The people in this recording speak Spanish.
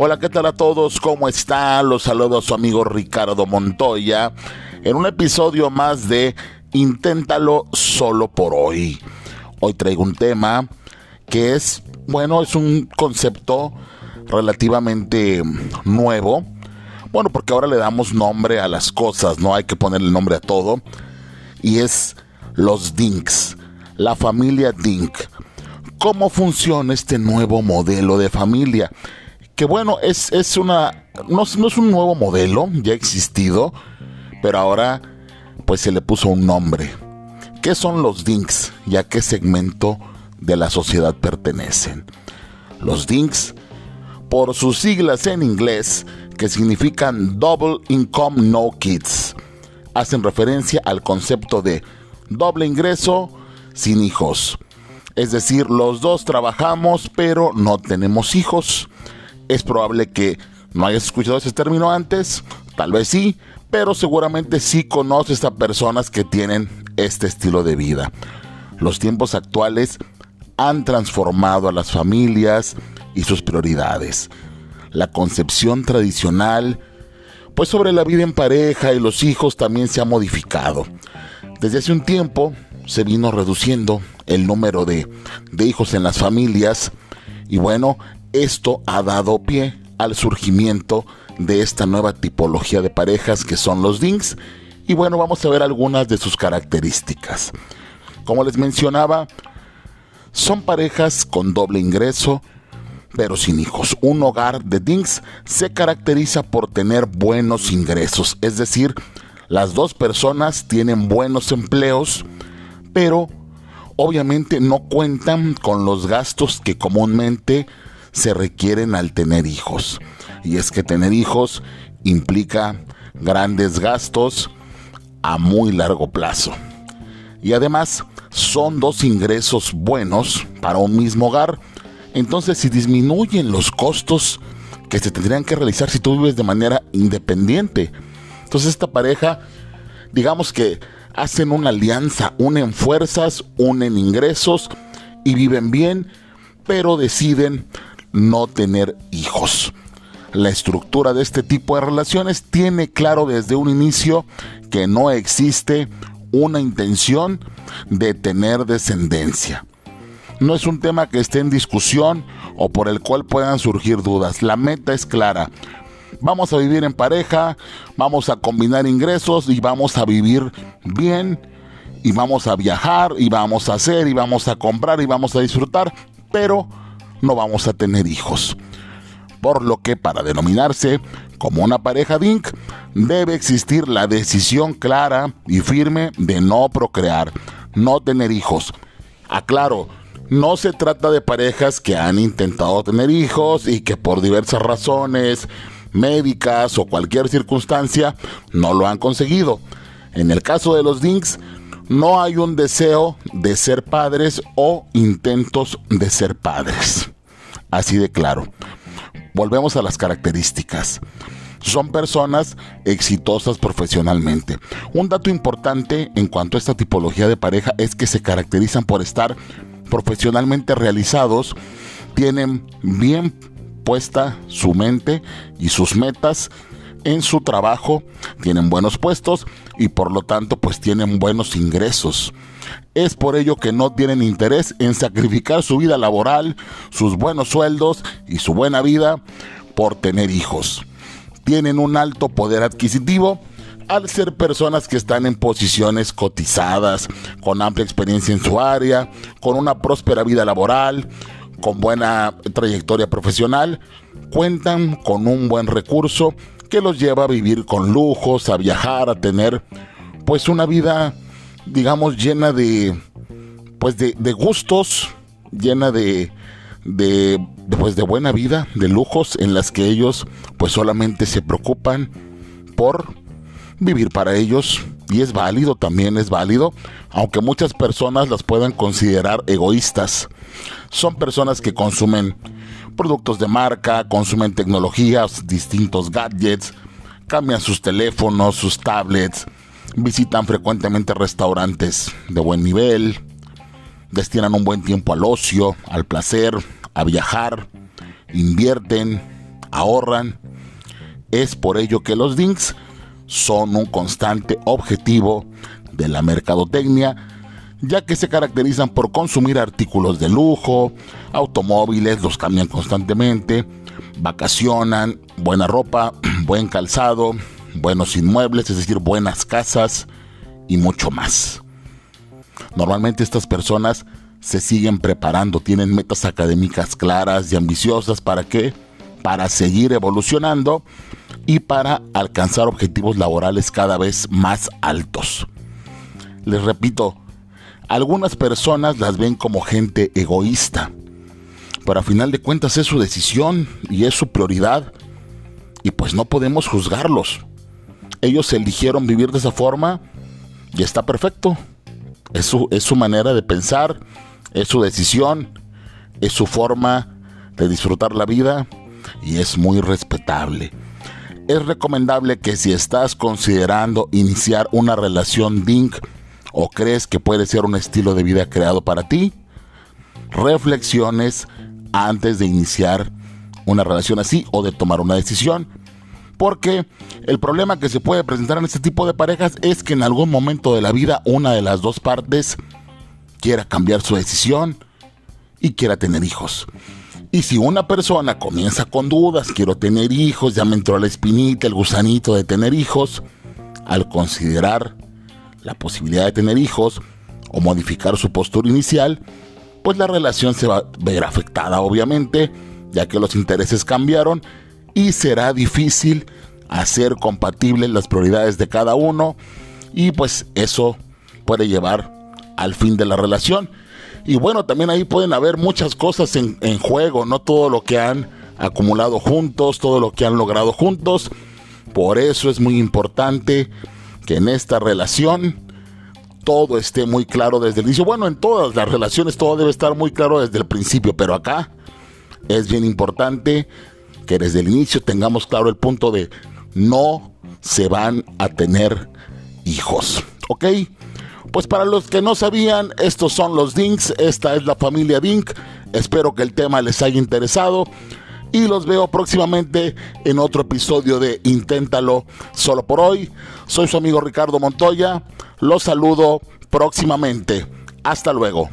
Hola, ¿qué tal a todos? ¿Cómo están? Los saludo a su amigo Ricardo Montoya en un episodio más de Inténtalo solo por hoy. Hoy traigo un tema que es, bueno, es un concepto relativamente nuevo. Bueno, porque ahora le damos nombre a las cosas, no hay que ponerle nombre a todo. Y es los Dinks, la familia Dink. ¿Cómo funciona este nuevo modelo de familia? Que bueno, es, es una. No, no es un nuevo modelo, ya existido, pero ahora pues se le puso un nombre. ¿Qué son los Dinks y a qué segmento de la sociedad pertenecen? Los Dinks, por sus siglas en inglés, que significan Double Income No Kids, hacen referencia al concepto de doble ingreso sin hijos. Es decir, los dos trabajamos pero no tenemos hijos. Es probable que no hayas escuchado ese término antes, tal vez sí, pero seguramente sí conoces a personas que tienen este estilo de vida. Los tiempos actuales han transformado a las familias y sus prioridades. La concepción tradicional, pues sobre la vida en pareja y los hijos también se ha modificado. Desde hace un tiempo se vino reduciendo el número de, de hijos en las familias y bueno, esto ha dado pie al surgimiento de esta nueva tipología de parejas que son los DINGs. Y bueno, vamos a ver algunas de sus características. Como les mencionaba, son parejas con doble ingreso, pero sin hijos. Un hogar de DINGs se caracteriza por tener buenos ingresos, es decir, las dos personas tienen buenos empleos, pero obviamente no cuentan con los gastos que comúnmente se requieren al tener hijos. Y es que tener hijos implica grandes gastos a muy largo plazo. Y además son dos ingresos buenos para un mismo hogar. Entonces si disminuyen los costos que se tendrían que realizar si tú vives de manera independiente. Entonces esta pareja, digamos que hacen una alianza, unen fuerzas, unen ingresos y viven bien, pero deciden no tener hijos. La estructura de este tipo de relaciones tiene claro desde un inicio que no existe una intención de tener descendencia. No es un tema que esté en discusión o por el cual puedan surgir dudas. La meta es clara. Vamos a vivir en pareja, vamos a combinar ingresos y vamos a vivir bien y vamos a viajar y vamos a hacer y vamos a comprar y vamos a disfrutar, pero no vamos a tener hijos. Por lo que para denominarse como una pareja DINK debe existir la decisión clara y firme de no procrear, no tener hijos. Aclaro, no se trata de parejas que han intentado tener hijos y que por diversas razones médicas o cualquier circunstancia no lo han conseguido. En el caso de los DINKs, no hay un deseo de ser padres o intentos de ser padres. Así de claro. Volvemos a las características. Son personas exitosas profesionalmente. Un dato importante en cuanto a esta tipología de pareja es que se caracterizan por estar profesionalmente realizados, tienen bien puesta su mente y sus metas en su trabajo, tienen buenos puestos y por lo tanto pues tienen buenos ingresos. Es por ello que no tienen interés en sacrificar su vida laboral, sus buenos sueldos y su buena vida por tener hijos. Tienen un alto poder adquisitivo al ser personas que están en posiciones cotizadas, con amplia experiencia en su área, con una próspera vida laboral, con buena trayectoria profesional, cuentan con un buen recurso que los lleva a vivir con lujos, a viajar, a tener pues una vida digamos llena de pues de, gustos, llena de, de pues de buena vida, de lujos en las que ellos pues solamente se preocupan por vivir para ellos y es válido, también es válido, aunque muchas personas las puedan considerar egoístas. Son personas que consumen productos de marca, consumen tecnologías, distintos gadgets, cambian sus teléfonos, sus tablets, visitan frecuentemente restaurantes de buen nivel, destinan un buen tiempo al ocio, al placer, a viajar, invierten, ahorran. Es por ello que los DINKs son un constante objetivo de la mercadotecnia, ya que se caracterizan por consumir artículos de lujo, automóviles, los cambian constantemente, vacacionan, buena ropa, buen calzado, buenos inmuebles, es decir, buenas casas y mucho más. Normalmente estas personas se siguen preparando, tienen metas académicas claras y ambiciosas para qué? Para seguir evolucionando y para alcanzar objetivos laborales cada vez más altos. Les repito, algunas personas las ven como gente egoísta, pero a final de cuentas es su decisión y es su prioridad y pues no podemos juzgarlos. Ellos eligieron vivir de esa forma y está perfecto. Es su, es su manera de pensar, es su decisión, es su forma de disfrutar la vida y es muy respetable. Es recomendable que si estás considerando iniciar una relación DINK o crees que puede ser un estilo de vida creado para ti, reflexiones antes de iniciar una relación así o de tomar una decisión. Porque el problema que se puede presentar en este tipo de parejas es que en algún momento de la vida una de las dos partes quiera cambiar su decisión y quiera tener hijos. Y si una persona comienza con dudas, quiero tener hijos, ya me entró la espinita, el gusanito de tener hijos, al considerar la posibilidad de tener hijos o modificar su postura inicial, pues la relación se va a ver afectada obviamente, ya que los intereses cambiaron y será difícil hacer compatibles las prioridades de cada uno y pues eso puede llevar al fin de la relación. Y bueno, también ahí pueden haber muchas cosas en, en, juego, no todo lo que han acumulado juntos, todo lo que han logrado juntos. Por eso es muy importante que en esta relación todo esté muy claro desde el inicio. Bueno, en todas las relaciones todo debe estar muy claro desde el principio, pero acá es bien importante que desde el inicio tengamos claro el punto de no se van a tener hijos. ¿Ok? Pues para los que no sabían, estos son los Dinks, esta es la familia Dink. Espero que el tema les haya interesado y los veo próximamente en otro episodio de Inténtalo solo por hoy. Soy su amigo Ricardo Montoya, los saludo próximamente. Hasta luego.